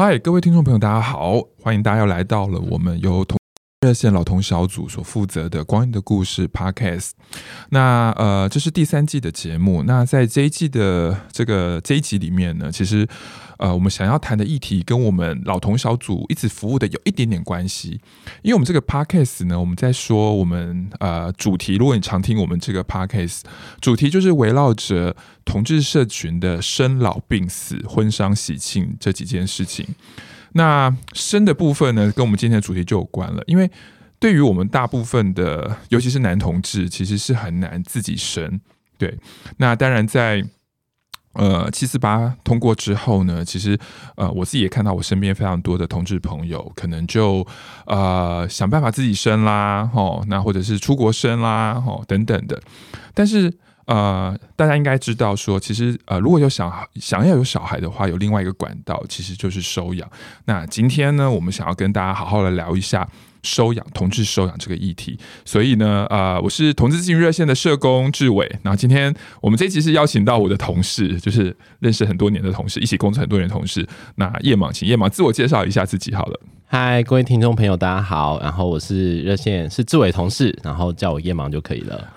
嗨，各位听众朋友，大家好，欢迎大家又来到了我们由热线老同小组所负责的《光阴的故事》Podcast。那呃，这是第三季的节目。那在这一季的这个这一集里面呢，其实。呃，我们想要谈的议题跟我们老同小组一直服务的有一点点关系，因为我们这个 podcast 呢，我们在说我们呃主题，如果你常听我们这个 podcast，主题就是围绕着同志社群的生老病死、婚丧喜庆这几件事情。那生的部分呢，跟我们今天的主题就有关了，因为对于我们大部分的，尤其是男同志，其实是很难自己生。对，那当然在。呃，七四八通过之后呢，其实呃，我自己也看到我身边非常多的同志朋友，可能就呃想办法自己生啦，吼，那或者是出国生啦，吼等等的。但是呃，大家应该知道说，其实呃，如果有想想要有小孩的话，有另外一个管道，其实就是收养。那今天呢，我们想要跟大家好好的聊一下。收养同志收养这个议题，所以呢，呃，我是同志咨询热线的社工志伟。然后今天我们这期是邀请到我的同事，就是认识很多年的同事，一起工作很多年的同事。那叶芒，请叶芒自我介绍一下自己好了。嗨，各位听众朋友，大家好。然后我是热线是志伟同事，然后叫我叶芒就可以了。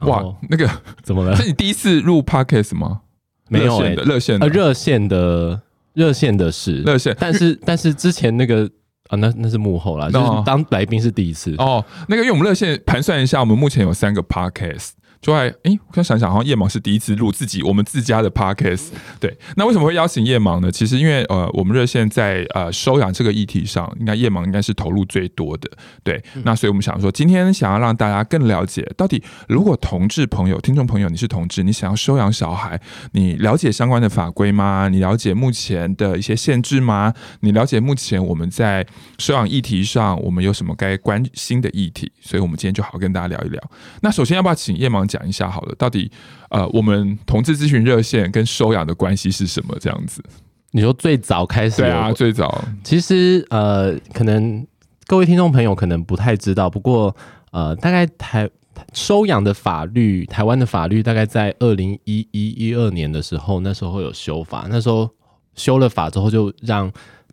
对，哇，那个 怎么了？是你第一次录 Podcast 吗？没有诶，热线的热线的热线的是热线，但是 但是之前那个。啊，那那是幕后啦，就是当来宾是第一次哦。那个，因为我们热线盘算一下，我们目前有三个 podcast。就还哎，我想想想，好像夜盲是第一次录自己我们自家的 podcast。对，那为什么会邀请夜盲呢？其实因为呃，我们热线在呃收养这个议题上，应该夜盲应该是投入最多的。对，那所以我们想说，今天想要让大家更了解，到底如果同志朋友、听众朋友你是同志，你想要收养小孩，你了解相关的法规吗？你了解目前的一些限制吗？你了解目前我们在收养议题上，我们有什么该关心的议题？所以我们今天就好好跟大家聊一聊。那首先要不要请叶芒讲一下好了，到底呃，我们同志咨询热线跟收养的关系是什么？这样子，你说最早开始，对啊，最早，其实呃，可能各位听众朋友可能不太知道，不过呃，大概台收养的法律，台湾的法律大概在二零一一一二年的时候，那时候有修法，那时候修了法之后，就让。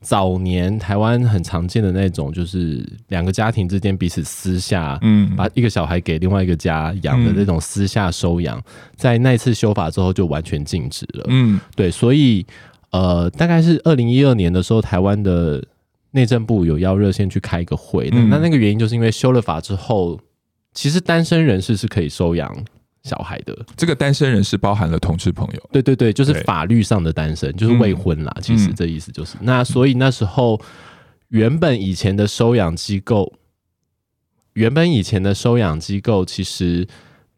早年台湾很常见的那种，就是两个家庭之间彼此私下，嗯，把一个小孩给另外一个家养的那种私下收养，在那次修法之后就完全禁止了。嗯，对，所以呃，大概是二零一二年的时候，台湾的内政部有要热线去开一个会，那那个原因就是因为修了法之后，其实单身人士是可以收养。小孩的。这个单身人士包含了同志朋友，对对对，就是法律上的单身，就是未婚啦。其实这意思就是，那所以那时候原本以前的收养机构，原本以前的收养机构其实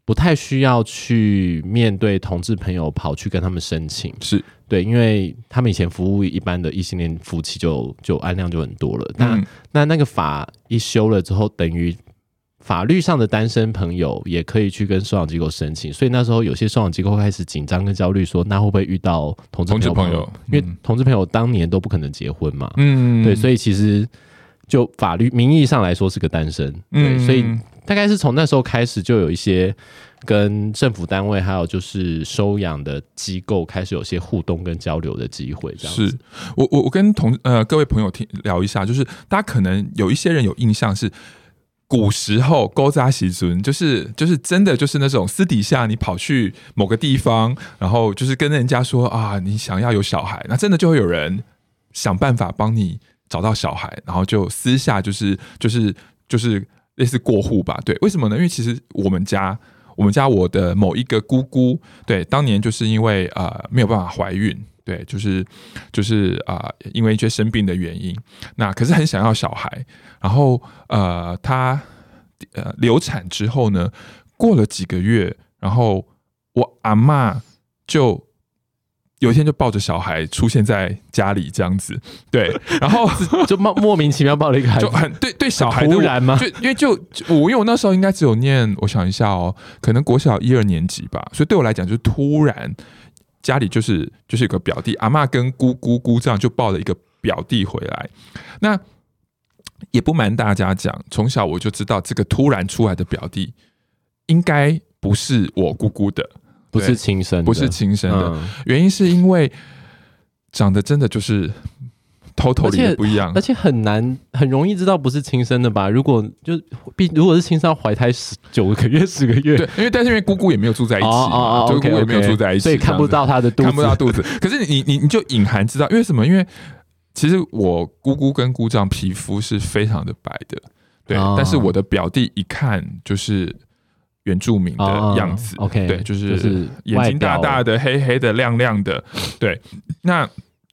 不太需要去面对同志朋友跑去跟他们申请，是。对，因为他们以前服务一般的异性恋夫妻就就案量就很多了。那那那个法一修了之后，等于。法律上的单身朋友也可以去跟收养机构申请，所以那时候有些收养机构开始紧张跟焦虑，说那会不会遇到同志朋友？因为同志朋友当年都不可能结婚嘛，嗯，对，所以其实就法律名义上来说是个单身，对，所以大概是从那时候开始就有一些跟政府单位还有就是收养的机构开始有些互动跟交流的机会。这样子，是我我我跟同呃各位朋友听聊一下，就是大家可能有一些人有印象是。古时候，勾扎喜尊就是就是真的就是那种私底下你跑去某个地方，然后就是跟人家说啊，你想要有小孩，那真的就会有人想办法帮你找到小孩，然后就私下就是就是就是类似过户吧。对，为什么呢？因为其实我们家我们家我的某一个姑姑，对，当年就是因为呃没有办法怀孕。对，就是就是啊、呃，因为一些生病的原因，那可是很想要小孩，然后呃，他呃流产之后呢，过了几个月，然后我阿嬷就有一天就抱着小孩出现在家里这样子，对，然后就莫莫名其妙抱了一个孩子，就很对对小孩突然吗？就因为就我因为我那时候应该只有念，我想一下哦，可能国小一二年级吧，所以对我来讲就突然。家里就是就是有个表弟，阿嬷跟姑姑姑丈就抱了一个表弟回来。那也不瞒大家讲，从小我就知道这个突然出来的表弟应该不是我姑姑的，不是亲生的，不是亲生的。原因是因为长得真的就是，totally 也不一样，而且很难，很容易知道不是亲生的吧？如果就必如果是亲生，要怀胎十九个月、十个月，对，因为但是因为姑姑也没有住在一起，姑姑也没有住在一起，所以看不到她的肚子，看不到肚子。可是你你你就隐含知道，因为什么？因为其实我姑姑跟姑丈皮肤是非常的白的，对，但是我的表弟一看就是。原住民的样子、oh，OK，对，就是眼睛大大的、黑黑的、亮亮的，对，那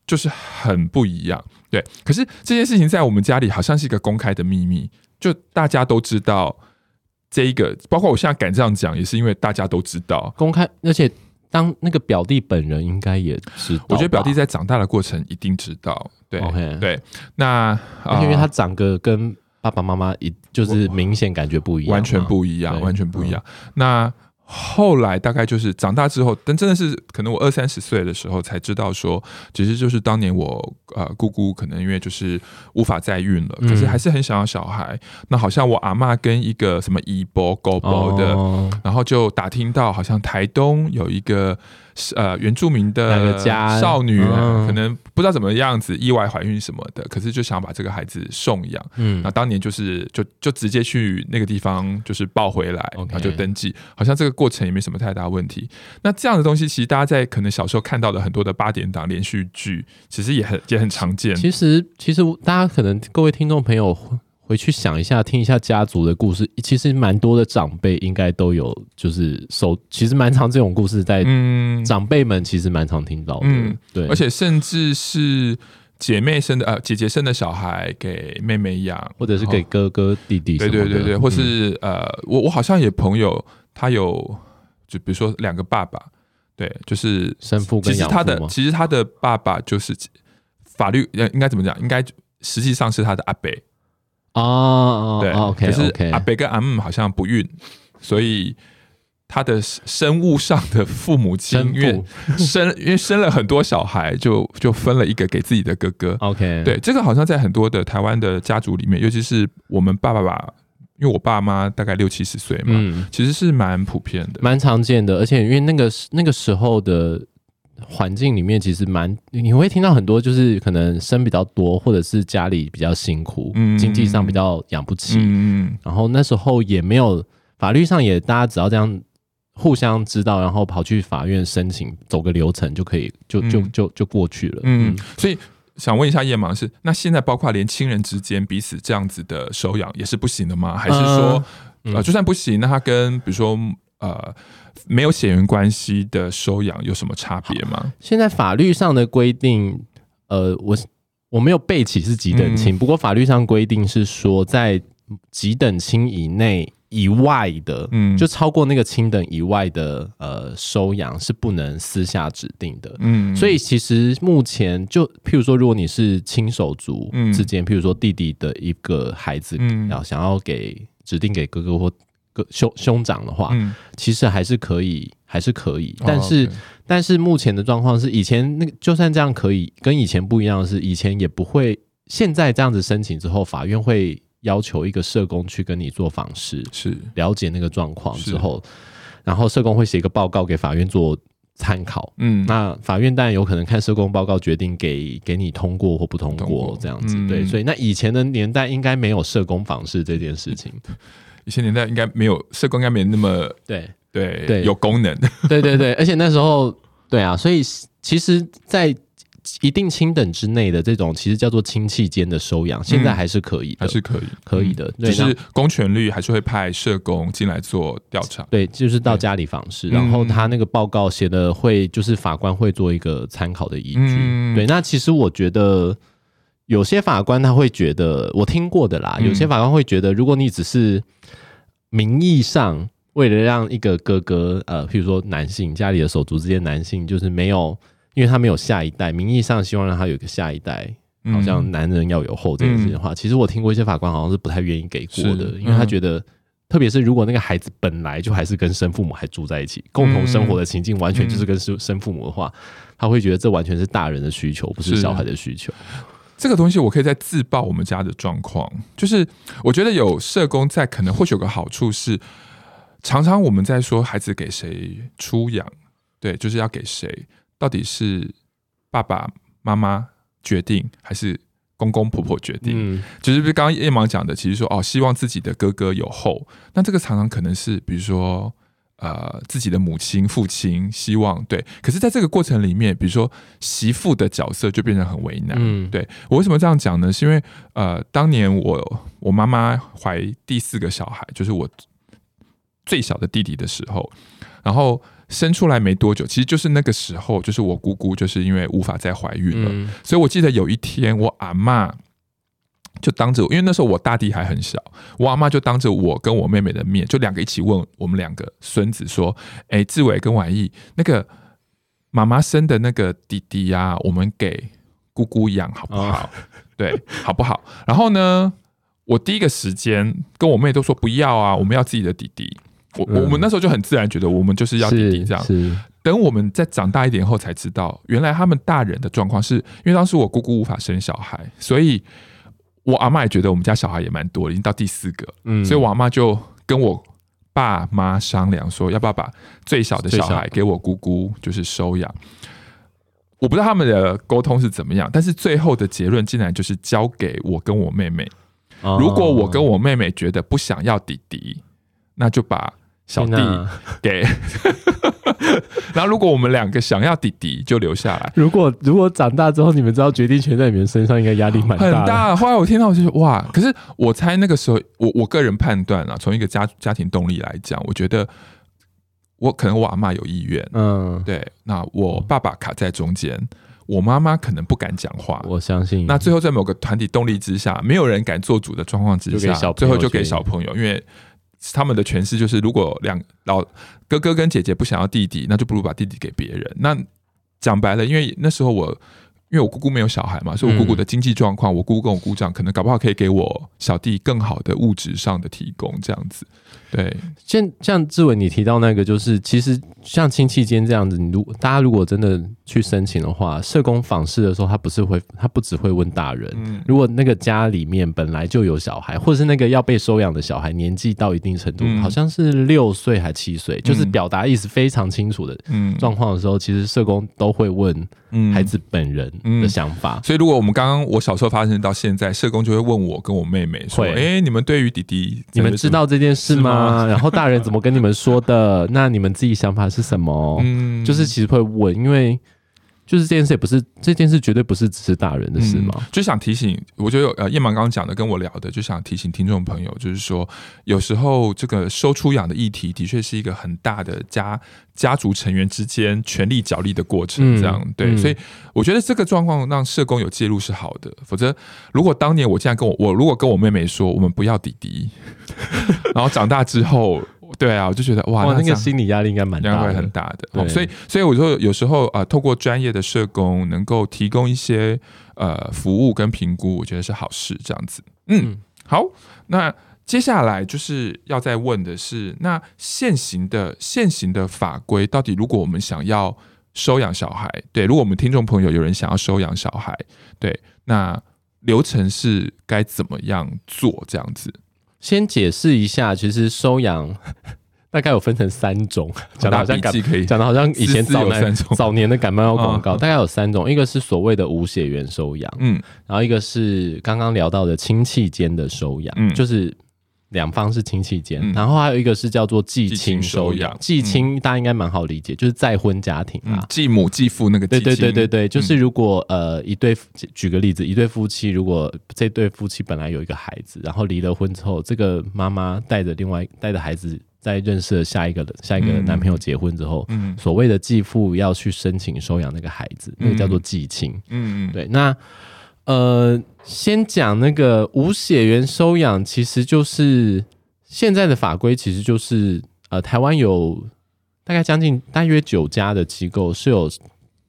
就是很不一样，对。可是这件事情在我们家里好像是一个公开的秘密，就大家都知道这一个，包括我现在敢这样讲，也是因为大家都知道公开，而且当那个表弟本人应该也知道，我觉得表弟在长大的过程一定知道，对.对。那因为他长个跟。爸爸妈妈一就是明显感觉不一样，完全不一样，完全不一样。那后来大概就是长大之后，但真的是可能我二三十岁的时候才知道说，其实就是当年我呃姑姑可能因为就是无法再孕了，可是还是很想要小孩。那好像我阿妈跟一个什么姨伯、狗伯的，然后就打听到好像台东有一个。呃，原住民的少女可能不知道怎么样子意外怀孕什么的，可是就想把这个孩子送养。嗯，那当年就是就就直接去那个地方就是抱回来，然后就登记，好像这个过程也没什么太大问题。那这样的东西，其实大家在可能小时候看到的很多的八点档连续剧，其实也很也很常见。其实其实大家可能各位听众朋友。回去想一下，听一下家族的故事，其实蛮多的长辈应该都有，就是手，其实蛮常这种故事在长辈们其实蛮常听到的，嗯，对，而且甚至是姐妹生的呃姐姐生的小孩给妹妹养，或者是给哥哥弟弟，对对对对，或是呃我我好像有朋友他有就比如说两个爸爸，对，就是生父跟养父，其实他的其实他的爸爸就是法律应应该怎么讲？应该实际上是他的阿伯。哦，对，OK，可是阿伯跟阿姆好像不孕，所以他的生物上的父母亲因为生 因为生了很多小孩，就就分了一个给自己的哥哥。OK，对，这个好像在很多的台湾的家族里面，尤其是我们爸爸爸，因为我爸妈大概六七十岁嘛，嗯，其实是蛮普遍的，蛮常见的，而且因为那个那个时候的。环境里面其实蛮，你会听到很多，就是可能生比较多，或者是家里比较辛苦，嗯、经济上比较养不起，嗯，然后那时候也没有法律上也大家只要这样互相知道，然后跑去法院申请，走个流程就可以，就就就就过去了，嗯，嗯，所以想问一下叶芒是，那现在包括连亲人之间彼此这样子的收养也是不行的吗？还是说，呃，呃就算不行，那他跟比如说呃。没有血缘关系的收养有什么差别吗？现在法律上的规定，呃，我我没有背起是几等亲，嗯，不过法律上规定是说，在几等亲以内以外的，嗯，就超过那个亲等以外的，呃，收养是不能私下指定的，嗯，所以其实目前就譬如说，如果你是亲手足之间，嗯，譬如说弟弟的一个孩子，嗯，要想要给指定给哥哥或。兄兄长的话，嗯，其实还是可以，还是可以。但是，哦 okay，但是目前的状况是，以前那个就算这样可以，跟以前不一样的是，以前也不会。现在这样子申请之后，法院会要求一个社工去跟你做访视，是了解那个状况之后，然后社工会写一个报告给法院做参考。嗯，那法院当然有可能看社工报告决定给给你通过或不通过，通过这样子，嗯。对，所以那以前的年代应该没有社工访视这件事情。以前年代应该没有社工，应该没那么对对对有功能。对对对，而且那时候对啊，所以其实，在一定亲等之内的这种，其实叫做亲戚间的收养，现在还是可以的，还是可以可以的。只是公权力还是会派社工进来做调查。对，就是到家里访视，然后他那个报告写的会，就是法官会做一个参考的依据。嗯、对，那其实我觉得有些法官他会觉得，我听过的啦，有些法官会觉得，如果你只是名义上为了让一个哥哥，呃，譬如说男性家里的手足之间男性，就是没有，因为他没有下一代，名义上希望让他有一个下一代，好像男人要有后这件事情的话，嗯，其实我听过一些法官好像是不太愿意给过的，因为他觉得，特别是如果那个孩子本来就还是跟生父母还住在一起，共同生活的情境完全就是跟生生父母的话，他会觉得这完全是大人的需求，不是。小孩的需求。这个东西我可以再自曝我们家的状况，就是我觉得有社工在，可能或许有个好处是，常常我们在说孩子给谁出养，对，就是要给谁，到底是爸爸妈妈决定还是公公婆婆决定，嗯，就是不是刚刚叶芒讲的，其实说哦，希望自己的哥哥有后，那这个常常可能是比如说呃自己的母亲、父亲希望对，可是在这个过程里面，比如说媳妇的角色就变得很为难。嗯，对，我为什么这样讲呢？是因为呃当年我我妈妈怀第四个小孩，就是我最小的弟弟的时候，然后。生出来没多久，其实就是那个时候，就是我姑姑就是因为无法再怀孕了，嗯、所以我记得有一天，我阿嬷就当着，因为那时候我大弟还很小，我阿妈就当着我跟我妹妹的面，就两个一起问我们两个孙子说：“哎，志伟跟婉意，那个妈妈生的那个弟弟呀、啊，我们给姑姑养好不好？哦、对，好不好？”然后呢，我第一个时间跟我妹都说不要啊，我们要自己的弟弟。我我们那时候就很自然觉得我们就是要弟弟这样。等我们再长大一点后才知道，原来他们大人的状况是因为当时我姑姑无法生小孩，所以我阿妈也觉得我们家小孩也蛮多，已经到第四个。嗯，所以我阿妈就跟我爸妈商量说，要不要把最小的小孩给我姑姑，就是收养。我不知道他们的沟通是怎么样，但是最后的结论竟然就是交给我跟我妹妹。如果我跟我妹妹觉得不想要弟弟，那就把。小弟 给，然后如果我们两个想要弟弟，就留下来。如果如果长大之后，你们知道决定权在你们身上，应该压力蛮大。很大。后来我听到，我就说哇！可是我猜那个时候，我我个人判断啊，从一个家家庭动力来讲，我觉得我可能我阿妈有意愿，嗯，对。那我爸爸卡在中间，我妈妈可能不敢讲话。我相信。那最后在某个团体动力之下，没有人敢做主的状况之下，最后就给小朋友，因为。他们的诠释就是，如果两老哥哥跟姐姐不想要弟弟，那就不如把弟弟给别人。那讲白了，因为那时候我。因为我姑姑没有小孩嘛，所以我姑姑的经济状况，嗯、我姑姑跟我姑丈可能搞不好可以给我小弟更好的物质上的提供，这样子。对，像像志伟你提到那个，就是其实像亲戚间这样子，你如大家如果真的去申请的话，社工访视的时候，他不是会，他不只会问大人，嗯、如果那个家里面本来就有小孩，或者是那个要被收养的小孩年纪到一定程度，嗯、好像是六岁还七岁，就是表达意思非常清楚的状况的时候，嗯、其实社工都会问孩子本人。的想法、嗯，所以如果我们刚刚我小时候发生到现在，社工就会问我跟我妹妹说：“哎、欸，你们对于弟弟，你们知道这件事吗？吗 然后大人怎么跟你们说的？那你们自己想法是什么？嗯，就是其实会问，因为。”就是这件事也不是这件事，绝对不是只是大人的事嘛、嗯。就想提醒，我觉得呃，叶芒刚刚讲的跟我聊的，就想提醒听众朋友，就是说，有时候这个收出养的议题，的确是一个很大的家家族成员之间权力角力的过程。这样、嗯、对，嗯、所以我觉得这个状况让社工有介入是好的。否则，如果当年我这样跟我我如果跟我妹妹说，我们不要弟弟，然后长大之后。对啊，我就觉得哇，哇那，那个心理压力应该蛮大，会很大的。对所以，所以我就有时候啊、呃，透过专业的社工能够提供一些呃服务跟评估，我觉得是好事。这样子，嗯，嗯好。那接下来就是要再问的是，那现行的现行的法规到底，如果我们想要收养小孩，对，如果我们听众朋友有人想要收养小孩，对，那流程是该怎么样做？这样子。先解释一下，其实收养 大概有分成三种，讲的好像讲的好像以前早年早年的感冒药广告，大概有三种，一个是所谓的无血缘收养，嗯，然后一个是刚刚聊到的亲戚间的收养，嗯，就是。两方是亲戚间，嗯、然后还有一个是叫做继亲收养。继亲大家应该蛮好理解，嗯、就是再婚家庭啊，继母继父那个。对对对对对，就是如果呃一对，举个例子，一对夫妻，如果这对夫妻本来有一个孩子，然后离了婚之后，这个妈妈带着另外带着孩子，在认识了下一个下一个男朋友结婚之后，嗯，所谓的继父要去申请收养那个孩子，那个叫做继亲。嗯嗯，对，那。呃，先讲那个无血缘收养，其实就是现在的法规，其实就是呃，台湾有大概将近大约九家的机构是有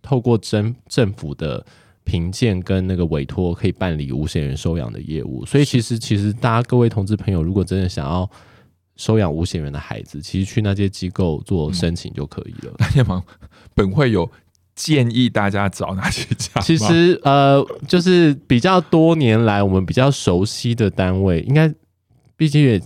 透过政政府的评鉴跟那个委托，可以办理无血缘收养的业务。所以其实其实大家各位同志朋友，如果真的想要收养无血缘的孩子，其实去那些机构做申请就可以了。大家忙，本会有。建议大家找哪些家？其实呃，就是比较多年来我们比较熟悉的单位，应该毕竟也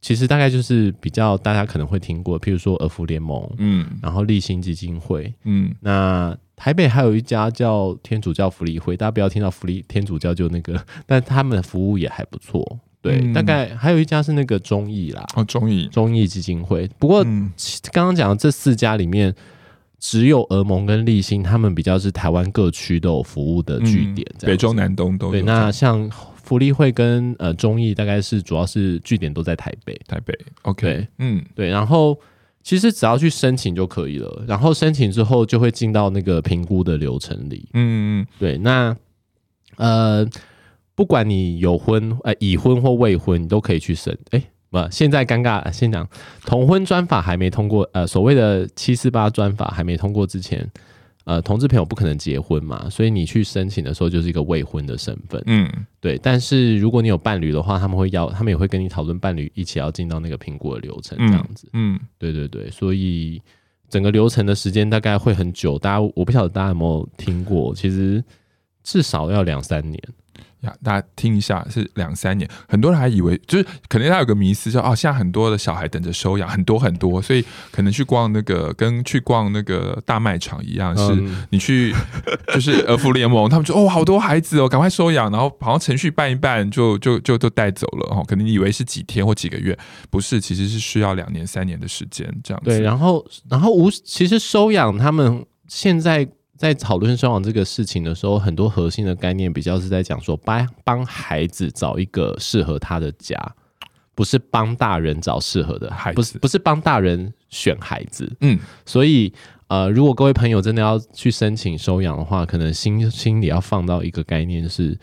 其实大概就是比较大家可能会听过，譬如说俄福联盟，嗯，然后立新基金会，嗯，那台北还有一家叫天主教福利会，大家不要听到福利天主教就那个，但他们的服务也还不错。对，嗯、大概还有一家是那个中义啦，哦，中义中义基金会。不过刚刚讲的这四家里面，只有俄盟跟立新，他们比较是台湾各区都有服务的据点，嗯，北中南东都有。对，那像福利会跟呃中义，大概是主要是据点都在台北，台北。OK，嗯，对。然后其实只要去申请就可以了，然后申请之后就会进到那个评估的流程里。嗯嗯，对。那呃。不管你有婚、呃已婚或未婚，你都可以去申。哎，不，现在尴尬，先讲同婚专法还没通过，呃，所谓的七四八专法还没通过之前，呃，同志朋友不可能结婚嘛，所以你去申请的时候就是一个未婚的身份。嗯，对。但是如果你有伴侣的话，他们会要，他们也会跟你讨论伴侣一起要进到那个评估的流程，这样子。嗯，嗯对对对，所以整个流程的时间大概会很久。大家，我不晓得大家有没有听过，其实至少要两三年。呀，大家听一下，是两三年，很多人还以为就是可能他有个迷思，说哦，现在很多的小孩等着收养，很多很多，所以可能去逛那个跟去逛那个大卖场一样，是你去就是儿福联盟，他们说哦，好多孩子哦，赶快收养，然后好像程序办一办就就就都带走了哦，可能你以为是几天或几个月，不是，其实是需要两年三年的时间这样子。对，然后然后无其实收养他们现在。在讨论收养这个事情的时候，很多核心的概念比较是在讲说，帮帮孩子找一个适合他的家，不是帮大人找适合的孩子，不是不是帮大人选孩子。嗯，所以呃，如果各位朋友真的要去申请收养的话，可能心心里要放到一个概念是，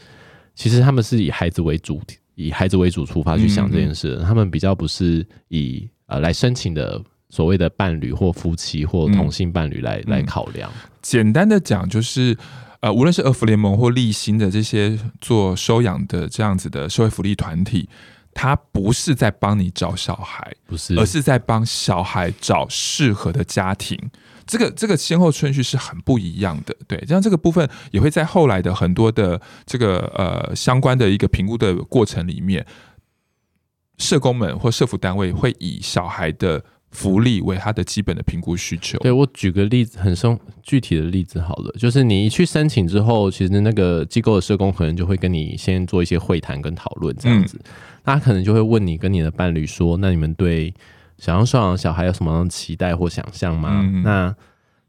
其实他们是以孩子为主体，以孩子为主出发去想这件事，嗯嗯，他们比较不是以呃来申请的。所谓的伴侣或夫妻或同性伴侣来、嗯、来考量，简单的讲就是，呃，无论是儿福联盟或立新的这些做收养的这样子的社会福利团体，他不是在帮你找小孩，不是，而是在帮小孩找适合的家庭。这个这个先后顺序是很不一样的，对，这样这个部分也会在后来的很多的这个呃相关的一个评估的过程里面，社工们或社服单位会以小孩的。福利为他的基本的评估需求。对，我举个例子，很生具体的例子好了，就是你一去申请之后，其实那个机构的社工可能就会跟你先做一些会谈跟讨论这样子。他可能就会问你跟你的伴侣说：“那你们对想要收养小孩有什么样的期待或想象吗？”嗯、那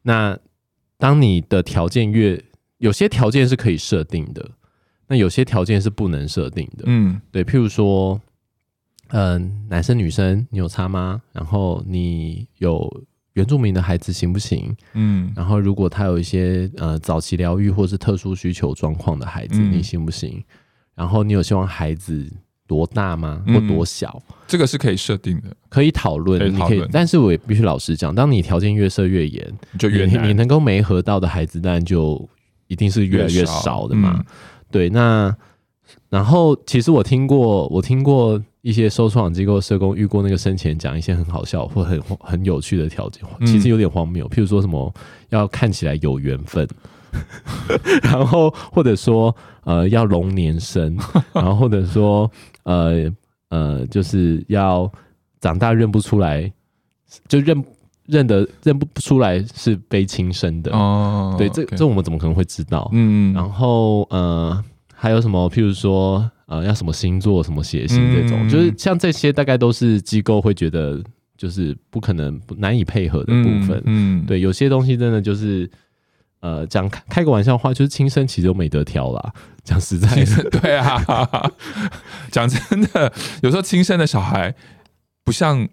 那当你的条件越有些条件是可以设定的，那有些条件是不能设定的。嗯，对，譬如说。嗯、呃，男生女生你有差吗？然后你有原住民的孩子行不行？嗯，然后如果他有一些呃早期疗愈或是特殊需求状况的孩子，嗯、你行不行？然后你有希望孩子多大吗？或多小？嗯、这个是可以设定的，可以讨论，你可以。但是我也必须老实讲，当你条件越设越严，就越难。你能够没合到的孩子，当然就一定是越来越少的嘛。嗯、对，那然后其实我听过，我听过。一些收收养机构社工遇过那个生前讲一些很好笑或很很有趣的条件，其实有点荒谬。譬如说什么要看起来有缘分，然后或者说呃要龙年生，然后或者说呃呃就是要长大认不出来，就认认得认不出来是被亲生的哦。对，这这我们怎么可能会知道？嗯，然后呃还有什么？譬如说。呃，要什么星座、什么血型这种，嗯、就是像这些，大概都是机构会觉得就是不可能、难以配合的部分。嗯，嗯对，有些东西真的就是，呃，讲开个玩笑话，就是亲生其实都没得挑啦。讲实在的，对啊，讲真的，有时候亲生的小孩不像，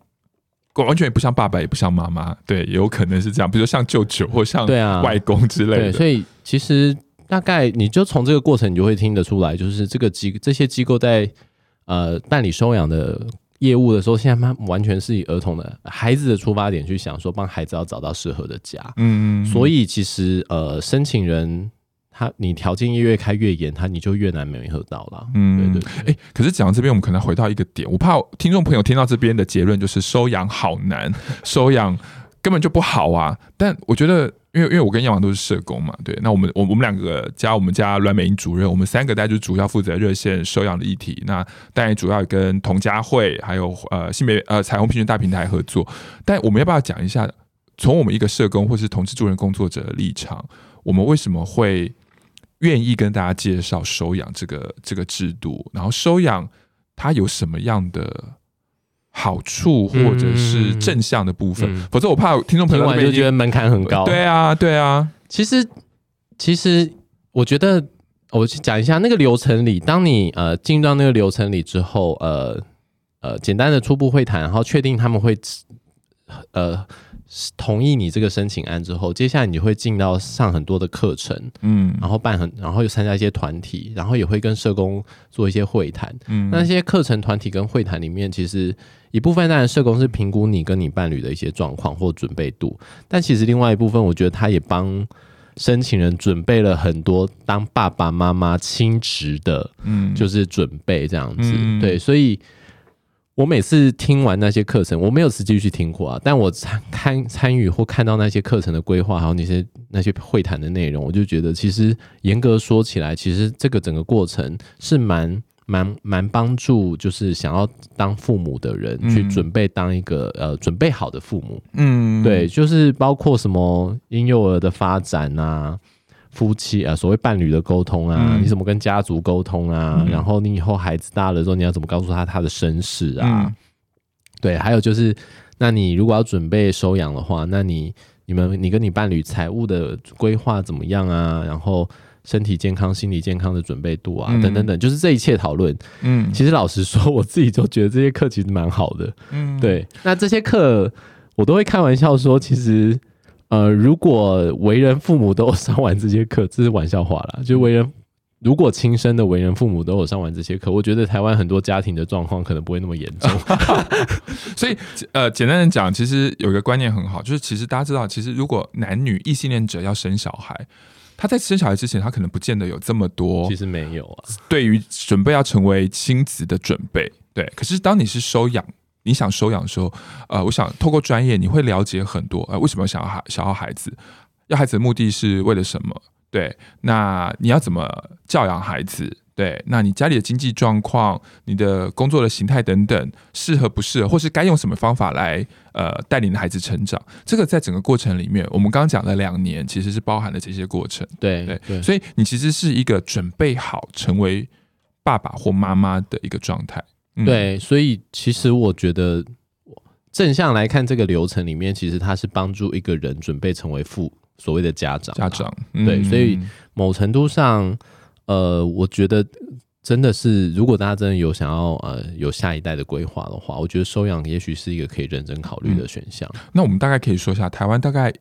完全也不像爸爸，也不像妈妈。对，有可能是这样，比如说像舅舅或像外公之类的。对，所以其实。大概你就从这个过程，你就会听得出来，就是这个机这些机构在呃办理收养的业务的时候，现在完全是以儿童的孩子的出发点去想，说帮孩子要找到适合的家。嗯，嗯，嗯，所以其实呃，申请人他你条件越开越严，他你就越难没合到了。嗯，对对，对。哎、欸，可是讲到这边，我们可能回到一个点，我怕听众朋友听到这边的结论就是收养好难，收养根本就不好啊。但我觉得，因为因为我跟杨王都是社工嘛，对，那我们我我们两个加我们家阮美英主任，我们三个大家就主要负责热线收养的议题。那当然主要跟同家慧还有呃性别呃彩虹平权大平台合作。但我们要不要讲一下，从我们一个社工或是同志助人工作者的立场，我们为什么会愿意跟大家介绍收养这个这个制度？然后收养它有什么样的？好处或者是正向的部分，嗯嗯、否则我怕听众朋友们就觉得门槛很高。对啊，对啊。其实，其实我觉得，我讲一下那个流程里，当你呃进入到那个流程里之后，呃呃，简单的初步会谈，然后确定他们会呃。同意你这个申请案之后，接下来你会进到上很多的课程，嗯，然后办很，然后又参加一些团体，然后也会跟社工做一些会谈，嗯，那些课程、团体跟会谈里面，其实一部分当然社工是评估你跟你伴侣的一些状况或准备度，但其实另外一部分，我觉得他也帮申请人准备了很多当爸爸妈妈亲职的，嗯，就是准备这样子，嗯、对，所以。我每次听完那些课程，我没有实际去听过啊，但我参参参与或看到那些课程的规划，还有那些那些会谈的内容，我就觉得其实严格说起来，其实这个整个过程是蛮蛮蛮帮助，就是想要当父母的人去准备当一个、嗯、呃准备好的父母。嗯，对，就是包括什么婴幼儿的发展啊。夫妻啊，所谓伴侣的沟通啊，嗯、你怎么跟家族沟通啊？嗯、然后你以后孩子大了之后，你要怎么告诉他他的身世啊？嗯、对，还有就是，那你如果要准备收养的话，那你你们你跟你伴侣财务的规划怎么样啊？然后身体健康、心理健康的准备度啊，嗯、等等等，就是这一切讨论。嗯，其实老实说，我自己就觉得这些课其实蛮好的。嗯，对，那这些课我都会开玩笑说，其实。呃，如果为人父母都有上完这些课，这是玩笑话啦。就为人，如果亲生的为人父母都有上完这些课，我觉得台湾很多家庭的状况可能不会那么严重。所以，呃，简单的讲，其实有一个观念很好，就是其实大家知道，其实如果男女异性恋者要生小孩，他在生小孩之前，他可能不见得有这么多，其实没有啊。对于准备要成为亲子的准备，对。可是当你是收养。你想收养的时候，呃，我想透过专业，你会了解很多。呃，为什么想要孩想要孩子？要孩子的目的是为了什么？对，那你要怎么教养孩子？对，那你家里的经济状况、你的工作的形态等等，适合不适合，或是该用什么方法来呃带领孩子成长？这个在整个过程里面，我们刚刚讲了两年其实是包含了这些过程。对对，对，所以你其实是一个准备好成为爸爸或妈妈的一个状态。对，所以其实我觉得正向来看这个流程里面，其实它是帮助一个人准备成为父所谓的家长。家长，对，嗯、所以某程度上，呃，我觉得真的是，如果大家真的有想要呃有下一代的规划的话，我觉得收养也许是一个可以认真考虑的选项。嗯、那我们大概可以说一下，台湾大概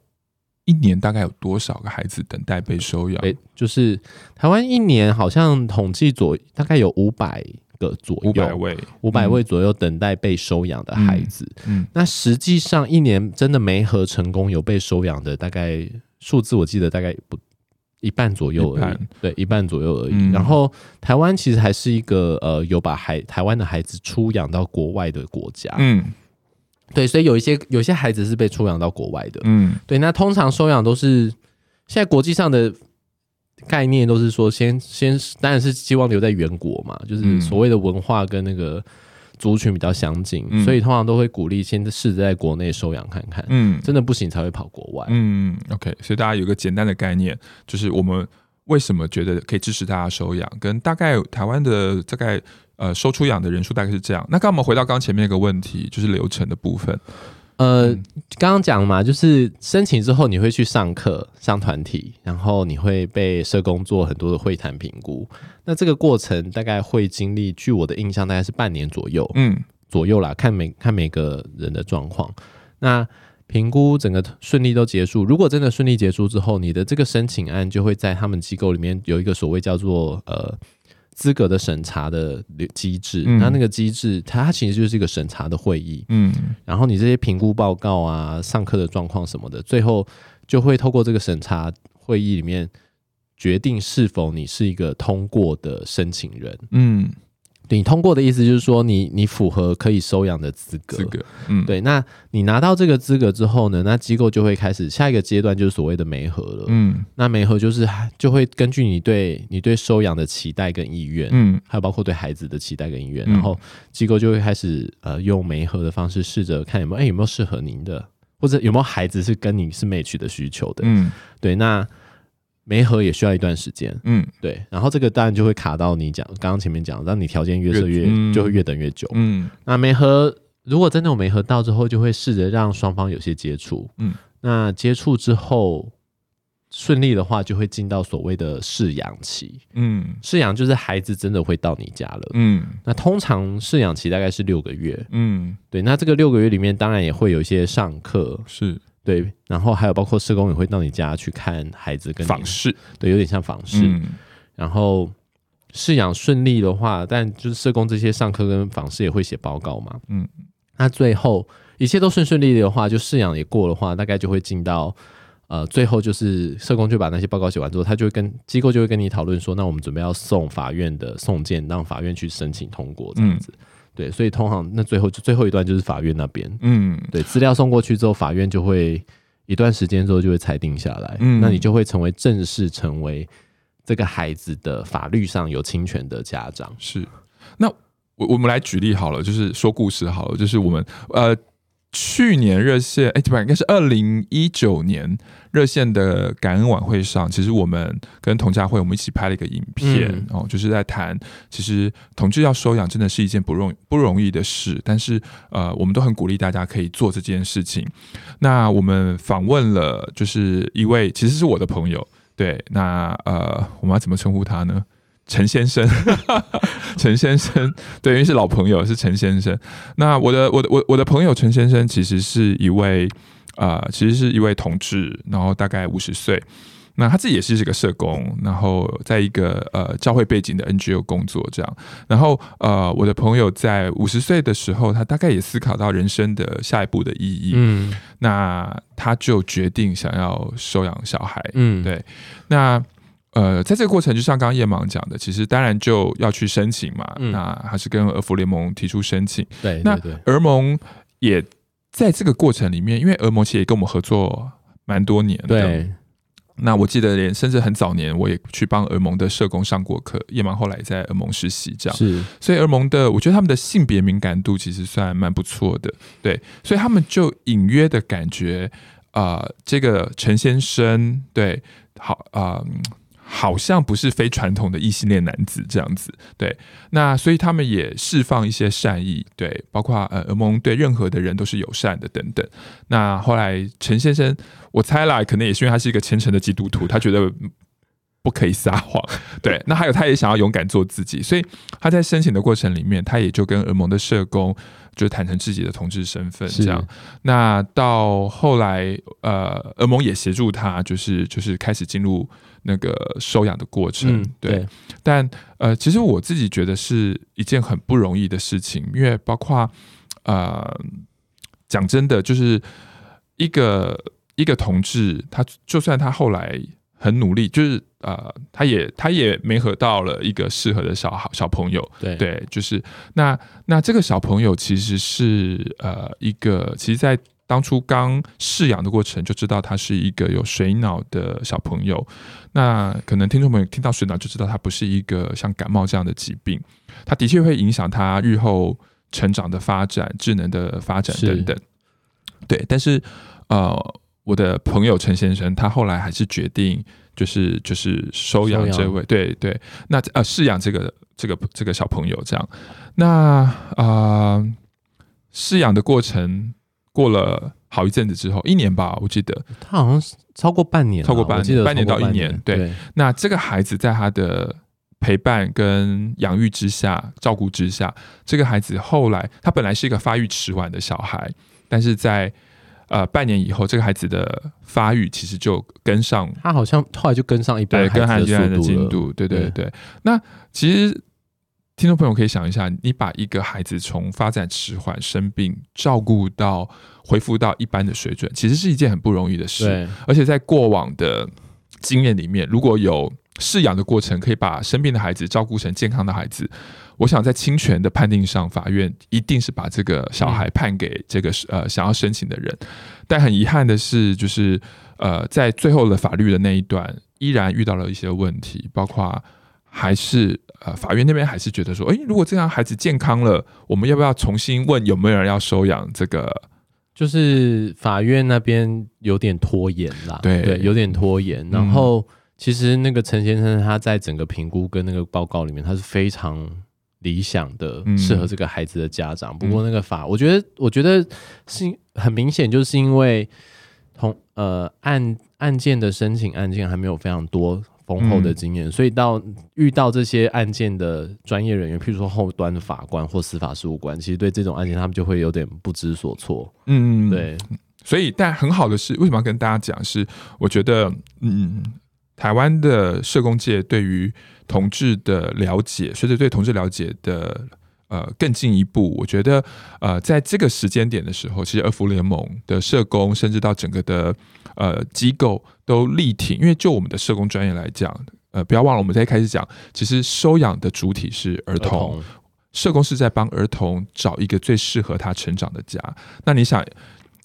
一年大概有多少个孩子等待被收养？诶，就是台湾一年好像统计左大概有五百。个左右，五百位，五百位左右等待被收养的孩子。嗯，嗯，那实际上一年真的没合成功有被收养的，大概数字我记得大概不一半左右而已。对，一半左右而已。嗯，然后台湾其实还是一个呃有把孩台湾的孩子出养到国外的国家。嗯，对，所以有一些有些孩子是被出养到国外的。嗯，对，那通常收养都是现在国际上的。概念都是说先，先先当然是希望留在原国嘛，就是所谓的文化跟那个族群比较相近，嗯、所以通常都会鼓励先试着在国内收养看看，嗯，真的不行才会跑国外，嗯，OK，所以大家有个简单的概念，就是我们为什么觉得可以支持大家收养，跟大概台湾的大概呃收出养的人数大概是这样。那刚我们回到刚前面那个问题，就是流程的部分。呃，刚刚讲嘛，就是申请之后你会去上课、上团体，然后你会被社工做很多的会谈评估。那这个过程大概会经历，据我的印象，大概是半年左右，嗯，左右啦，看每看每个人的状况。那评估整个顺利都结束，如果真的顺利结束之后，你的这个申请案就会在他们机构里面有一个所谓叫做呃。资格的审查的机制，那、嗯、那个机制，它其实就是一个审查的会议。嗯，然后你这些评估报告啊、上课的状况什么的，最后就会透过这个审查会议里面决定是否你是一个通过的申请人。嗯，对，你通过的意思就是说你，你你符合可以收养的资格。资格，嗯，对。那你拿到这个资格之后呢，那机构就会开始下一个阶段，就是所谓的媒合了。嗯，那媒合就是就会根据你对你对收养的期待跟意愿，嗯，还有包括对孩子的期待跟意愿，嗯、然后机构就会开始呃用媒合的方式试着看有没有哎有没有适合您的，或者有没有孩子是跟你是 match 的需求的。嗯，对。那媒合也需要一段时间，嗯，对，然后这个当然就会卡到你讲刚刚前面讲，让你条件越设越，就会越等越久，嗯，那没合如果真的有没合到之后，就会试着让双方有些接触，嗯，那接触之后顺利的话，就会进到所谓的试养期，嗯，试养就是孩子真的会到你家了，嗯，那通常试养期大概是六个月，嗯，对，那这个六个月里面当然也会有一些上课，是。对，然后还有包括社工也会到你家去看孩子跟，跟访视，对，有点像访视。嗯、然后试养顺利的话，但就是社工这些上课跟访视也会写报告嘛。嗯，那最后一切都顺顺利利的话，就试养也过的话，大概就会进到呃，最后就是社工就把那些报告写完之后，他就会跟机构就会跟你讨论说，那我们准备要送法院的送件，让法院去申请通过这样子。嗯对，所以通常那最后就最后一段就是法院那边，嗯，对，资料送过去之后，法院就会一段时间之后就会裁定下来，嗯，那你就会成为正式成为这个孩子的法律上有侵权的家长。是，那我我们来举例好了，就是说故事好了，就是我们呃。去年热线哎，不，应该是二零一九年热线的感恩晚会上，其实我们跟童家慧我们一起拍了一个影片，嗯、哦，就是在谈，其实同志要收养真的是一件不容不容易的事，但是呃，我们都很鼓励大家可以做这件事情。那我们访问了，就是一位其实是我的朋友，对，那呃，我们要怎么称呼他呢？陈先生，陈先生，对，因为是老朋友，是陈先生。那我的，我的，我我的朋友陈先生，其实是一位，呃，其实是一位同志，然后大概五十岁。那他自己也是这个社工，然后在一个呃教会背景的 NGO 工作，这样。然后呃，我的朋友在五十岁的时候，他大概也思考到人生的下一步的意义。嗯，那他就决定想要收养小孩。嗯，对，那。呃，在这个过程，就像刚刚叶芒讲的，其实当然就要去申请嘛。嗯、那还是跟俄服联盟提出申请。对，那俄盟也在这个过程里面，因为俄盟其实也跟我们合作蛮多年的。对。那我记得连甚至很早年，我也去帮俄盟的社工上过课。叶芒后来也在俄盟实习，这样是。所以俄盟的，我觉得他们的性别敏感度其实算蛮不错的。对，所以他们就隐约的感觉，啊、呃，这个陈先生，对，好啊。呃好像不是非传统的异性恋男子这样子，对，那所以他们也释放一些善意，对，包括呃，儿盟对任何的人都是友善的等等。那后来陈先生，我猜啦，可能也是因为他是一个虔诚的基督徒，他觉得不可以撒谎，对。那还有他也想要勇敢做自己，所以他在申请的过程里面，他也就跟儿盟的社工就坦诚自己的同志身份，这样。那到后来，呃，俄盟也协助他，就是就是开始进入。那个收养的过程，嗯、对，对，但呃，其实我自己觉得是一件很不容易的事情，因为包括呃，讲真的，就是一个一个同志，他就算他后来很努力，就是呃，他也他也没合到了一个适合的小孩小朋友，对对，就是那那这个小朋友其实是呃一个，其实，在。当初刚试养的过程就知道他是一个有水脑的小朋友，那可能听众朋友听到水脑就知道他不是一个像感冒这样的疾病，他的确会影响他日后成长的发展、智能的发展等等。对，但是呃，我的朋友陈先生他后来还是决定就是就是收养这位，对对，那呃饲养这个这个这个小朋友这样，那啊、呃、试养的过程。过了好一阵子之后，一年吧，我记得他好像是超过半年，超过半年，半年到一年。对，对，那这个孩子在他的陪伴跟养育之下、照顾之下，这个孩子后来他本来是一个发育迟缓的小孩，但是在呃半年以后，这个孩子的发育其实就跟上，他好像后来就跟上一般孩子的进度。对对对，对，那其实。听众朋友可以想一下，你把一个孩子从发展迟缓、生病，照顾到恢复到一般的水准，其实是一件很不容易的事。对，而且在过往的经验里面，如果有饲养的过程，可以把生病的孩子照顾成健康的孩子，我想在侵权的判定上，法院一定是把这个小孩判给这个呃想要申请的人。但很遗憾的是，就是呃在最后的法律的那一段，依然遇到了一些问题，包括还是呃法院那边还是觉得说，诶，如果这样孩子健康了，我们要不要重新问有没有人要收养这个？就是法院那边有点拖延啦，对对，有点拖延。然后其实那个陈先生他在整个评估跟那个报告里面，他是非常理想的，适合这个孩子的家长。不过那个法，我觉得我觉得是很明显，就是因为同呃案案件的申请案件还没有非常多。丰厚的经验，嗯、所以到遇到这些案件的专业人员，譬如说后端的法官或司法事务官，其实对这种案件他们就会有点不知所措。嗯，对。所以，但很好的是，为什么要跟大家讲？是我觉得，嗯，台湾的社工界对于同志的了解，随着对同志了解的呃更进一步，我觉得呃，在这个时间点的时候，其实二福联盟的社工，甚至到整个的。呃，机构都力挺，因为就我们的社工专业来讲，呃，不要忘了我们在一开始讲，其实收养的主体是儿童，儿童社工是在帮儿童找一个最适合他成长的家。那你想，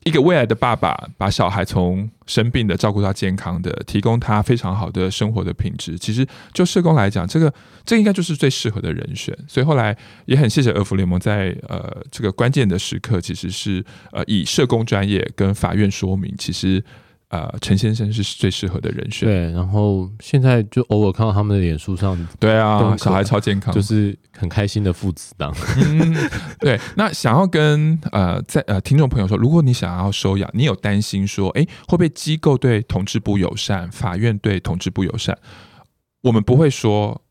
一个未来的爸爸把小孩从生病的照顾到健康的，提供他非常好的生活的品质，其实就社工来讲，这个这应该就是最适合的人选。所以后来也很谢谢儿福联盟在呃这个关键的时刻，其实是呃以社工专业跟法院说明，其实。呃，陈先生是最适合的人选。对，然后现在就偶尔看到他们的脸书上，对啊，小孩超健康，就是很开心的父子档。嗯，对，那想要跟呃在呃听众朋友说，如果你想要收养，你有担心说，哎，会不会机构对同志不友善，法院对同志不友善？我们不会说。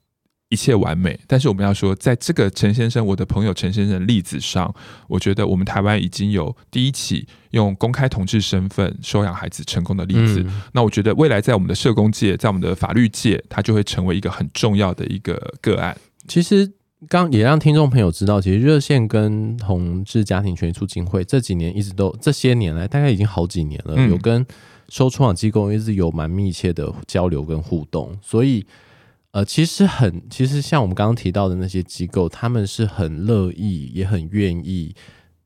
一切完美，但是我们要说，在这个陈先生，我的朋友陈先生的例子上，我觉得我们台湾已经有第一起用公开同志身份收养孩子成功的例子。嗯、那我觉得未来在我们的社工界，在我们的法律界，它就会成为一个很重要的一个个案。其实刚也让听众朋友知道，其实热线跟同志家庭权益促进会这几年一直都这些年来，大概已经好几年了，嗯、有跟收出养机构一直有蛮密切的交流跟互动，所以。呃，其实很，其实像我们刚刚提到的那些机构，他们是很乐意，也很愿意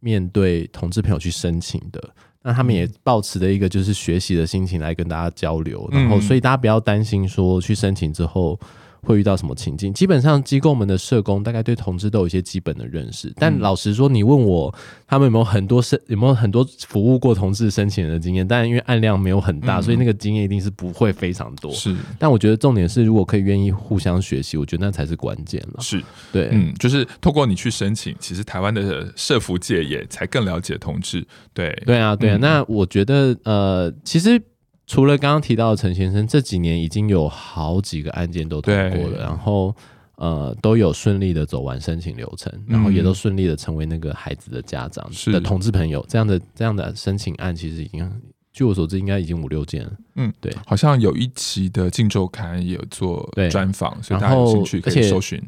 面对同志朋友去申请的。那他们也保持的一个就是学习的心情来跟大家交流，然后所以大家不要担心说去申请之后。会遇到什么情境？基本上机构们的社工大概对同志都有一些基本的认识，但老实说，你问我他们有没有很多申有没有很多服务过同志申请人的经验？但因为案量没有很大，所以那个经验一定是不会非常多。是，但我觉得重点是，如果可以愿意互相学习，我觉得那才是关键了。是对，嗯，就是透过你去申请，其实台湾的社服界也才更了解同志。对，对啊，对啊。嗯、那我觉得，呃，其实。除了刚刚提到的陈先生，这几年已经有好几个案件都通过了，然后呃都有顺利的走完申请流程，然后也都顺利的成为那个孩子的家长的同志朋友，这样的这样的申请案其实已经据我所知应该已经五六件了。嗯，对，好像有一期的《镜周刊》也有做专访，所以大家有兴趣可以搜寻。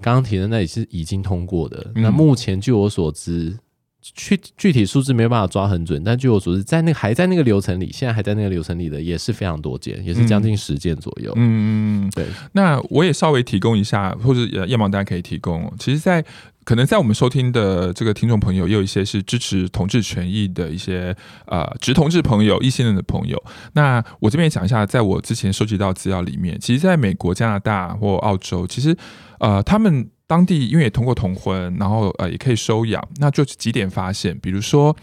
刚刚提的那也是已经通过的，那目前据我所知。具具体数字没有办法抓很准，但据我所知，在那个还在那个流程里，现在还在那个流程里的也是非常多件，也是将近十件左右。嗯嗯，对。那我也稍微提供一下，或者叶芒大家可以提供。其实，在可能在我们收听的这个听众朋友，也有一些是支持同志权益的一些呃直同志朋友、异性恋的朋友。那我这边讲一下，在我之前收集到资料里面，其实在美国、加拿大或澳洲，其实呃他们。当地因为也通过同婚，然后呃也可以收养，那就几点发现，比如说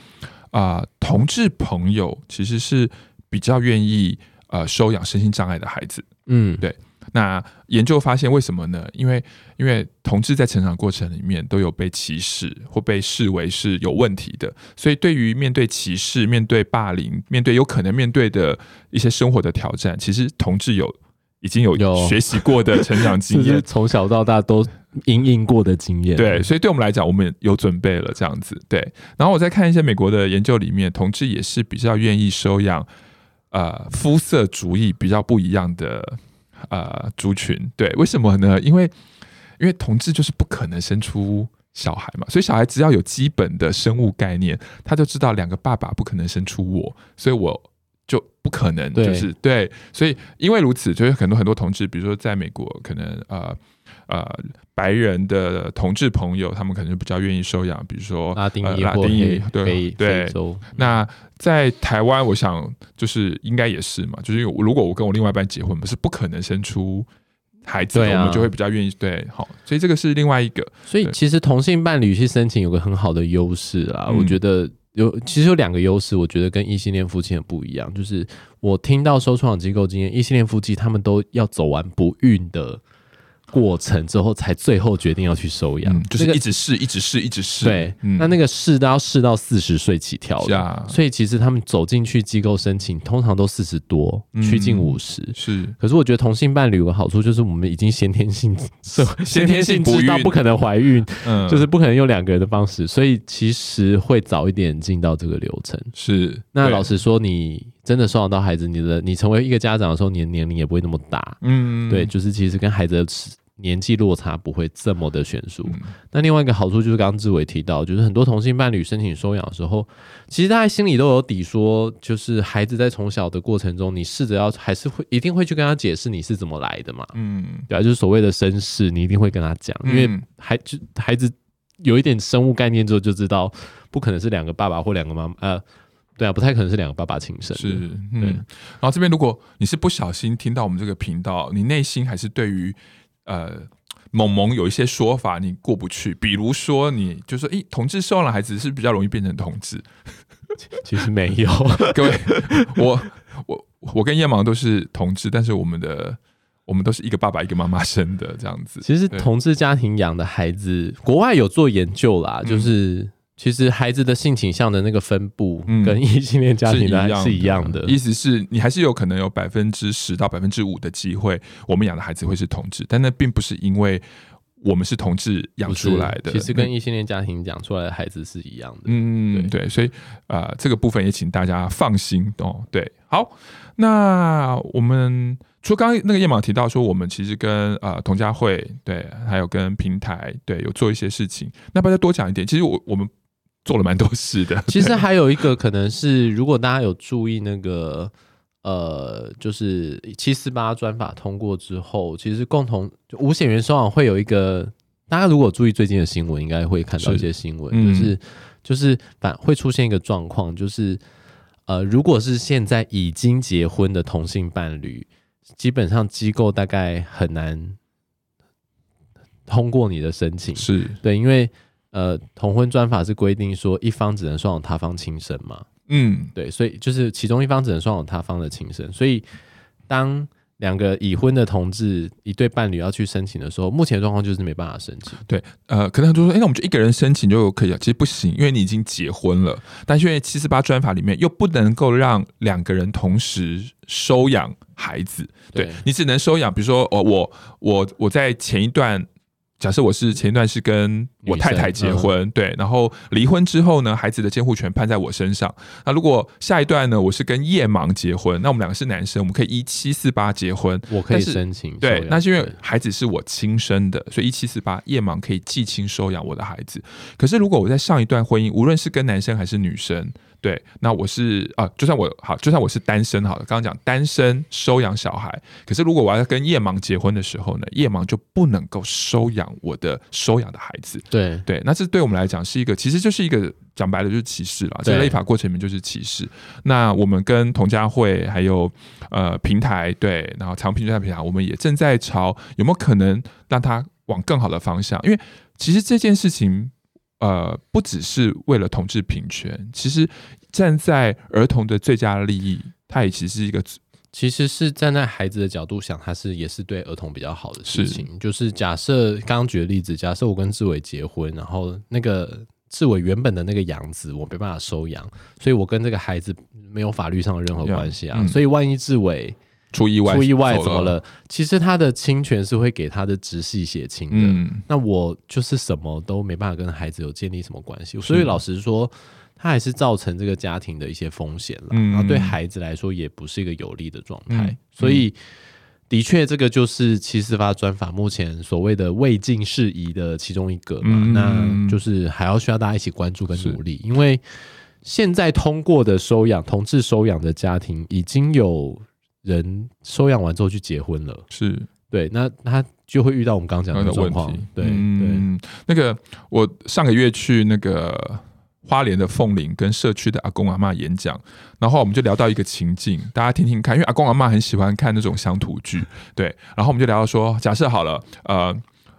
啊、呃，同志朋友其实是比较愿意呃收养身心障碍的孩子，嗯，对。那研究发现为什么呢？因为因为同志在成长过程里面都有被歧视或被视为是有问题的，所以对于面对歧视、面对霸凌、面对有可能面对的一些生活的挑战，其实同志有已经有学习过的成长经验，从小到大都。因应过的经验，对，所以对我们来讲，我们有准备了这样子，对。然后我再看一些美国的研究里面，同志也是比较愿意收养，呃，肤色主义比较不一样的呃族群，对，为什么呢？因为因为同志就是不可能生出小孩嘛，所以小孩只要有基本的生物概念，他就知道两个爸爸不可能生出我，所以我就不可能，就是对，所以因为如此，就是很多很多同志，比如说在美国，可能呃。呃白人的同志朋友，他们可能就比较愿意收养，比如说拉丁裔、呃、拉丁裔，对非对。那在台湾，我想就是应该也是嘛，就是如果我跟我另外一半结婚，不是不可能生出孩子，啊、我们就会比较愿意对。好，所以这个是另外一个。所以其实同性伴侣去申请有个很好的优势啊，我觉得。有其实有两个优势，我觉得跟异性恋夫妻很不一样。就是我听到收创机构经验，异性恋夫妻他们都要走完不孕的过程之后，才最后决定要去收养，就是一直试，一直试，一直试。对，那那个试都要试到四十岁起跳的，所以其实他们走进去机构申请，通常都四十多，趋近五十。是，可是我觉得同性伴侣有个好处，就是我们已经先天性，先天性知道不可能怀孕，就是不可能用两个人的方式，所以其实会早一点进到这个流程。是，那老实说，你真的收养到孩子，你的你成为一个家长的时候，你的年龄也不会那么大。嗯，对，就是其实跟孩子的。年纪落差不会这么的悬殊。嗯、那另外一个好处就是刚刚志伟提到，就是很多同性伴侣申请收养的时候，其实大家心里都有底，说就是孩子在从小的过程中，你试着要还是会一定会去跟他解释你是怎么来的嘛。嗯，对啊，就是所谓的身世，你一定会跟他讲，因为孩就孩子有一点生物概念之后就知道，不可能是两个爸爸或两个妈妈，呃，对啊，不太可能是两个爸爸亲生。是，嗯。然后这边如果你是不小心听到我们这个频道，你内心还是对于。呃，萌萌有一些说法你过不去，比如说你就说，诶，同志收养孩子是比较容易变成同志，其实没有，各位，我我我跟叶芒都是同志，但是我们的我们都是一个爸爸一个妈妈生的这样子。其实同志家庭养的孩子，国外有做研究啦，就是。嗯其实孩子的性倾向的那个分布，跟异性恋家庭是一样的。意思是你还是有可能有百分之十到百分之五的机会，我们养的孩子会是同志，但那并不是因为我们是同志养出来的。其实跟异性恋家庭养出来的孩子是一样的。嗯，对，对，所以啊、呃，这个部分也请大家放心哦。对，好，那我们除了刚刚那个叶芒提到说，我们其实跟啊、呃、同家会对，还有跟平台对有做一些事情，那不要再多讲一点。其实我我们。做了蛮多事的。其实还有一个可能是，如果大家有注意那个，呃，就是七四八专法通过之后，其实共同无血缘收养会有一个，大家如果注意最近的新闻，应该会看到一些新闻，是就是就是反会出现一个状况，就是呃，如果是现在已经结婚的同性伴侣，基本上机构大概很难通过你的申请，是对，因为。呃，同婚专法是规定说一方只能收养他方亲生嘛？嗯，对，所以就是其中一方只能收养他方的亲生。所以当两个已婚的同志一对伴侣要去申请的时候，目前的状况就是没办法申请。对，呃，可能很多人说，哎、欸，那我们就一个人申请就可以了。其实不行，因为你已经结婚了。但是因为七四八专法里面又不能够让两个人同时收养孩子，对，对你只能收养，比如说，哦，我我我在前一段。假设我是前一段是跟我太太结婚，嗯、对，然后离婚之后呢，孩子的监护权判在我身上。那如果下一段呢，我是跟夜盲结婚，那我们两个是男生，我们可以一七四八结婚，我可以申请。对，那是因为孩子是我亲生的，所以一七四八夜盲可以寄亲收养我的孩子。可是如果我在上一段婚姻，无论是跟男生还是女生。对，那我是啊，就算我好，就算我是单身好了。刚刚讲单身收养小孩，可是如果我要跟夜盲结婚的时候呢，夜盲就不能够收养我的收养的孩子。对对，那这对我们来讲是一个，其实就是一个讲白了就是歧视了。在立法过程里面就是歧视。那我们跟童家慧还有呃平台对，然后长平台平台，我们也正在朝有没有可能让他往更好的方向，因为其实这件事情。呃，不只是为了同志平权，其实站在儿童的最佳利益，它也其实是一个，其实是站在孩子的角度想，它是也是对儿童比较好的事情。是就是假设刚刚举的例子，假设我跟志伟结婚，然后那个志伟原本的那个养子我没办法收养，所以我跟这个孩子没有法律上的任何关系啊。嗯、所以万一志伟出意外，出意外怎么了？其实他的侵权是会给他的直系血亲的。嗯，那我就是什么都没办法跟孩子有建立什么关系。所以老实说，他还是造成这个家庭的一些风险了。嗯，然后对孩子来说也不是一个有利的状态。所以，的确，这个就是七四八专法目前所谓的未尽事宜的其中一个嘛。那就是还要需要大家一起关注跟努力，因为现在通过的收养同志收养的家庭已经有。人收养完之后去结婚了，是对，那他就会遇到我们刚刚讲的状况。对，嗯，对，那个我上个月去那个花莲的凤林跟社区的阿公阿嬷演讲，然后我们就聊到一个情境，大家听听看，因为阿公阿嬷很喜欢看那种乡土剧，对，然后我们就聊到说，假设好了，呃，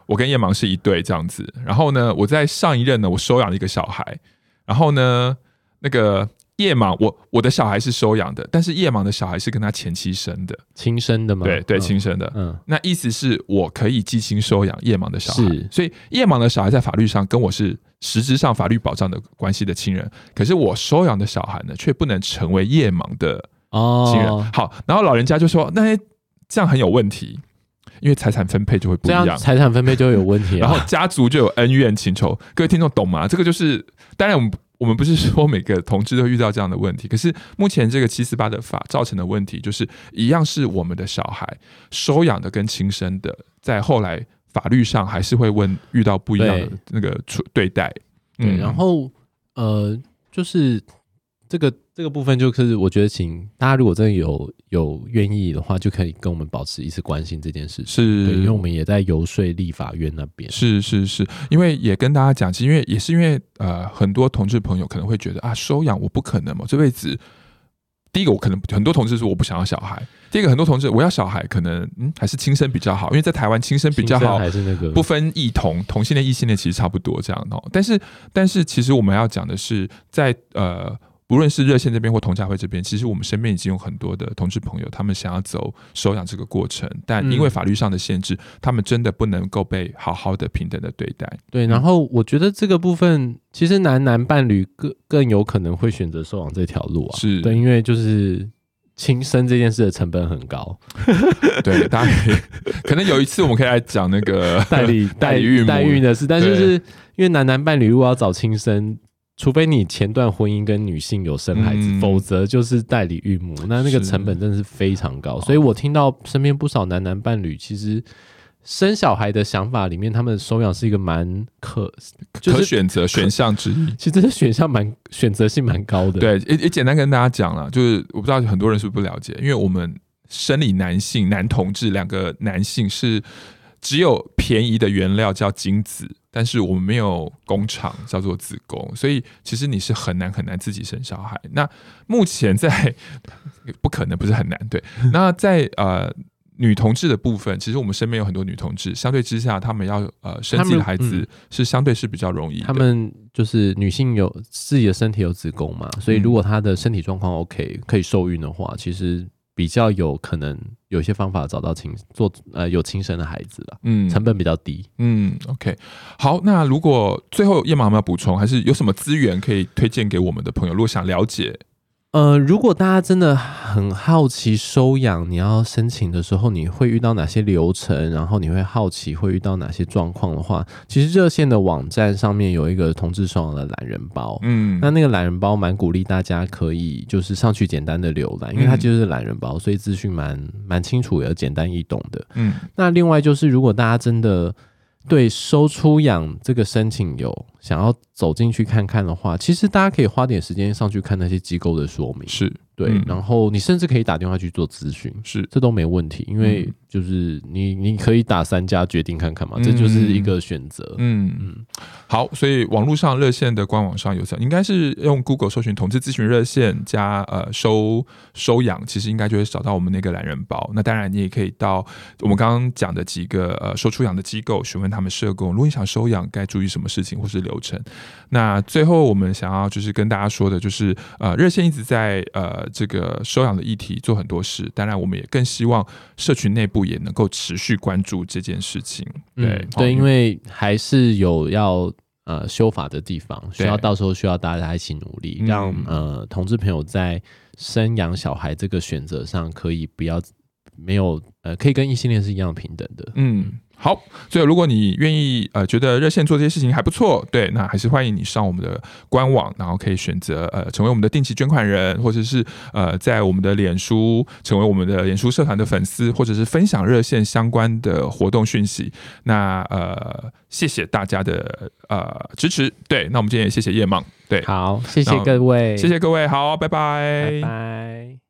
我跟叶盲是一对这样子，然后呢，我在上一任呢，我收养了一个小孩，然后呢，那个。叶芒，我我的小孩是收养的，但是夜盲的小孩是跟他前妻生的，亲生的吗？对对，亲生的。嗯，那意思是我可以寄亲收养夜盲的小孩，是所以夜盲的小孩在法律上跟我是实质上法律保障的关系的亲人，可是我收养的小孩呢，却不能成为夜盲的亲人。哦、好，然后老人家就说，那这样很有问题，因为财产分配就会不一样，财产分配就会有问题，然后家族就有恩怨情仇。各位听众懂吗？这个就是，当然我们。我们不是说每个同志都遇到这样的问题，可是目前这个七四八的法造成的问题，就是一样是我们的小孩收养的跟亲生的，在后来法律上还是会问遇到不一样的那个处对待。对，嗯、然后呃，就是。这个这个部分就是，我觉得，请大家如果真的有有愿意的话，就可以跟我们保持一次关心这件事情。是，对，因为我们也在游说立法院那边。是是是，因为也跟大家讲，其实因为也是因为呃，很多同志朋友可能会觉得啊，收养我不可能嘛，这辈子第一个我可能很多同志说我不想要小孩，第二个很多同志我要小孩，可能嗯还是亲生比较好，因为在台湾亲生比较好，还是那个不分异同同性恋异性恋其实差不多这样哦。但是但是其实我们要讲的是在呃。无论是热线这边或同家会这边，其实我们身边已经有很多的同志朋友，他们想要走收养这个过程，但因为法律上的限制，嗯、他们真的不能够被好好的平等的对待。对，然后我觉得这个部分，其实男男伴侣更更有可能会选择收养这条路啊。是对，因为就是亲生这件事的成本很高。对，大家可以可能有一次我们可以来讲那个代理代孕代孕的事，但就是因为男男伴侣如果要找亲生。除非你前段婚姻跟女性有生孩子，嗯、否则就是代理孕母，那那个成本真的是非常高。所以我听到身边不少男男伴侣，其实生小孩的想法里面，他们收养是一个蛮可，就是、可选择选项之一。其实这个选项蛮选择性蛮高的。对，也也简单跟大家讲了，就是我不知道很多人是不是不了解，因为我们生理男性男同志两个男性是只有便宜的原料叫精子。但是我们没有工厂叫做子宫，所以其实你是很难很难自己生小孩。那目前在 不可能，不是很难，对。那在呃女同志的部分，其实我们身边有很多女同志，相对之下，她们要呃生自己的孩子是相对是比较容易。她们就是女性有自己的身体有子宫嘛，所以如果她的身体状况 OK，可以受孕的话，其实。比较有可能有些方法找到亲做呃有亲生的孩子了，嗯，成本比较低，嗯，OK，好，那如果最后叶芒有没有补充，还是有什么资源可以推荐给我们的朋友？如果想了解。呃，如果大家真的很好奇收养，你要申请的时候，你会遇到哪些流程？然后你会好奇会遇到哪些状况的话，其实热线的网站上面有一个同志收养的懒人包，嗯，那那个懒人包蛮鼓励大家可以就是上去简单的浏览，因为它就是懒人包，所以资讯蛮蛮清楚也简单易懂的，嗯。那另外就是如果大家真的对收出养这个申请有想要走进去看看的话，其实大家可以花点时间上去看那些机构的说明，是对，嗯、然后你甚至可以打电话去做咨询，是。这都没问题，因为就是你你可以打三家决定看看嘛，嗯、这就是一个选择。嗯嗯，好，所以网络上热线的官网上有，应该是用 Google 搜寻同志咨询热线加呃收收养，其实应该就会找到我们那个懒人包。那当然你也可以到我们刚刚讲的几个呃收出养的机构询问他们社工，如果你想收养该注意什么事情或是。流程。那最后我们想要就是跟大家说的，就是呃，热线一直在呃这个收养的议题做很多事。当然，我们也更希望社群内部也能够持续关注这件事情。对、嗯、对，因为还是有要呃修法的地方，需要到时候需要大家一起努力，让呃同志朋友在生养小孩这个选择上可以不要没有呃可以跟异性恋是一样平等的。嗯。好，所以如果你愿意，呃，觉得热线做这些事情还不错，对，那还是欢迎你上我们的官网，然后可以选择呃成为我们的定期捐款人，或者是呃在我们的脸书成为我们的脸书社团的粉丝，或者是分享热线相关的活动讯息。那呃，谢谢大家的呃支持，对，那我们今天也谢谢叶梦，对，好，谢谢各位，谢谢各位，好，拜拜，拜拜。